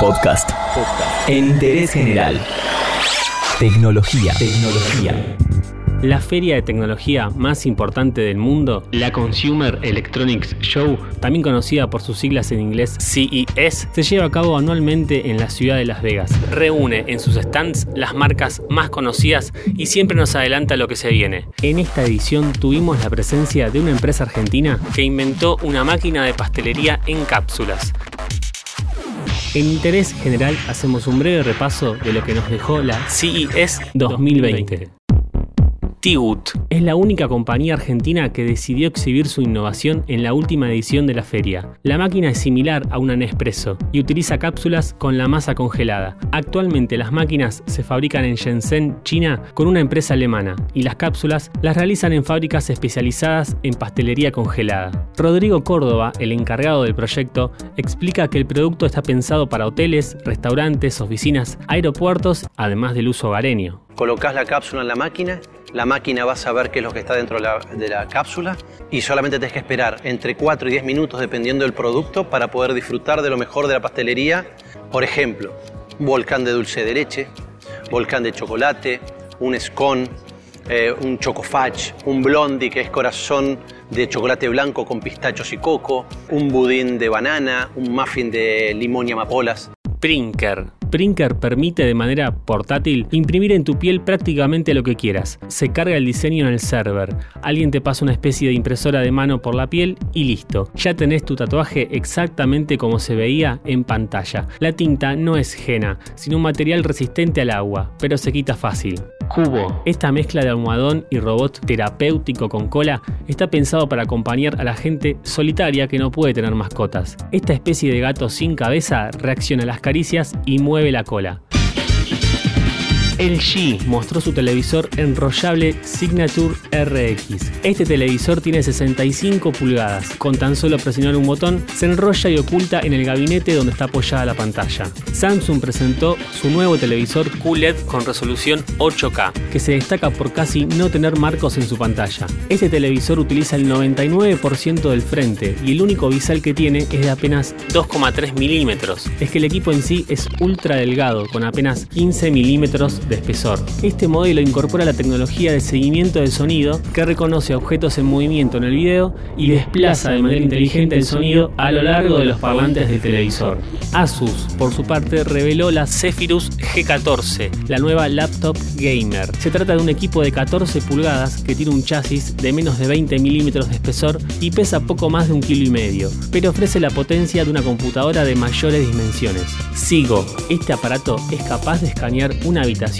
Podcast. En interés general. Tecnología. Tecnología. La feria de tecnología más importante del mundo, la Consumer Electronics Show, también conocida por sus siglas en inglés CES, se lleva a cabo anualmente en la ciudad de Las Vegas. Reúne en sus stands las marcas más conocidas y siempre nos adelanta lo que se viene. En esta edición tuvimos la presencia de una empresa argentina que inventó una máquina de pastelería en cápsulas. En interés general hacemos un breve repaso de lo que nos dejó la CES 2020. Tigut es la única compañía argentina que decidió exhibir su innovación en la última edición de la feria. La máquina es similar a una Nespresso y utiliza cápsulas con la masa congelada. Actualmente las máquinas se fabrican en Shenzhen, China, con una empresa alemana y las cápsulas las realizan en fábricas especializadas en pastelería congelada. Rodrigo Córdoba, el encargado del proyecto, explica que el producto está pensado para hoteles, restaurantes, oficinas, aeropuertos, además del uso hogareño. Colocás la cápsula en la máquina, la máquina va a saber qué es lo que está dentro de la, cápsula y solamente tenés que esperar entre 4 y 10 minutos dependiendo del producto para poder disfrutar de lo mejor de la pastelería. Por ejemplo, volcán de dulce de leche, volcán de chocolate, un scone, eh, un chocofudge, un blondie que es corazón de chocolate blanco con pistachos y coco, un budín de banana, un muffin de limón y amapolas. Prinker. Prinker permite de manera portátil imprimir en tu piel prácticamente lo que quieras. Se carga el diseño en el server. Alguien te pasa una especie de impresora de mano por la piel y listo. Ya tenés tu tatuaje exactamente como se veía en pantalla. La tinta no es henna, sino un material resistente al agua, pero se quita fácil. Cubo. Esta mezcla de almohadón y robot terapéutico con cola está pensado para acompañar a la gente solitaria que no puede tener mascotas. Esta especie de gato sin cabeza reacciona a las caricias y mueve la cola. LG mostró su televisor enrollable Signature RX. Este televisor tiene 65 pulgadas. Con tan solo presionar un botón, se enrolla y oculta en el gabinete donde está apoyada la pantalla. Samsung presentó su nuevo televisor QLED con resolución 8K, que se destaca por casi no tener marcos en su pantalla. Este televisor utiliza el 99% del frente y el único bisel que tiene es de apenas 2,3 milímetros. Es que el equipo en sí es ultra delgado, con apenas 15 milímetros de espesor. Este modelo incorpora la tecnología de seguimiento del sonido que reconoce objetos en movimiento en el video y desplaza de manera inteligente el sonido a lo largo de los parlantes del televisor. Asus, por su parte, reveló la Zephyrus G14, la nueva laptop gamer. Se trata de un equipo de 14 pulgadas que tiene un chasis de menos de 20 milímetros de espesor y pesa poco más de un kilo y medio, pero ofrece la potencia de una computadora de mayores dimensiones. Sigo, este aparato es capaz de escanear una habitación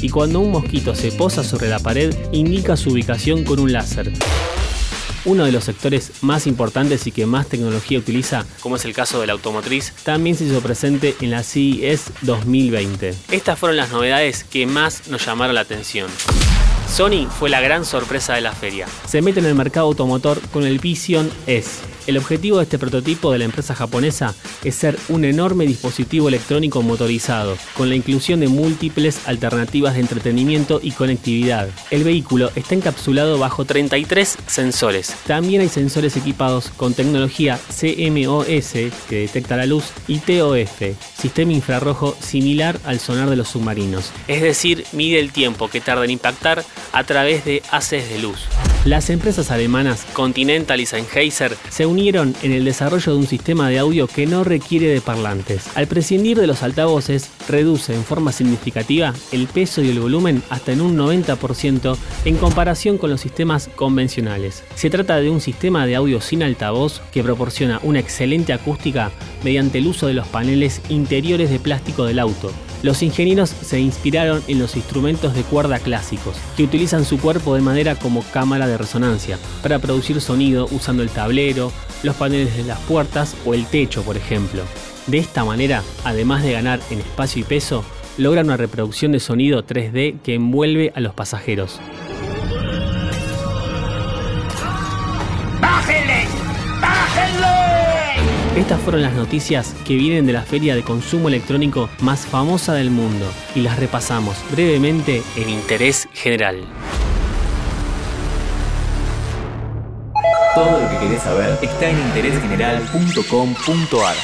y cuando un mosquito se posa sobre la pared indica su ubicación con un láser. Uno de los sectores más importantes y que más tecnología utiliza, como es el caso de la automotriz, también se hizo presente en la CES 2020. Estas fueron las novedades que más nos llamaron la atención. Sony fue la gran sorpresa de la feria. Se mete en el mercado automotor con el Vision S. El objetivo de este prototipo de la empresa japonesa es ser un enorme dispositivo electrónico motorizado, con la inclusión de múltiples alternativas de entretenimiento y conectividad. El vehículo está encapsulado bajo 33 sensores. También hay sensores equipados con tecnología CMOS, que detecta la luz, y TOF, sistema infrarrojo similar al sonar de los submarinos. Es decir, mide el tiempo que tarda en impactar a través de haces de luz. Las empresas alemanas Continental y Sennheiser se unieron en el desarrollo de un sistema de audio que no requiere de parlantes. Al prescindir de los altavoces, reduce en forma significativa el peso y el volumen hasta en un 90% en comparación con los sistemas convencionales. Se trata de un sistema de audio sin altavoz que proporciona una excelente acústica mediante el uso de los paneles interiores de plástico del auto. Los ingenieros se inspiraron en los instrumentos de cuerda clásicos, que utilizan su cuerpo de madera como cámara de resonancia, para producir sonido usando el tablero, los paneles de las puertas o el techo, por ejemplo. De esta manera, además de ganar en espacio y peso, logran una reproducción de sonido 3D que envuelve a los pasajeros. Estas fueron las noticias que vienen de la feria de consumo electrónico más famosa del mundo y las repasamos brevemente en Interés General. Todo lo que querés saber está en interésgeneral.com.ar.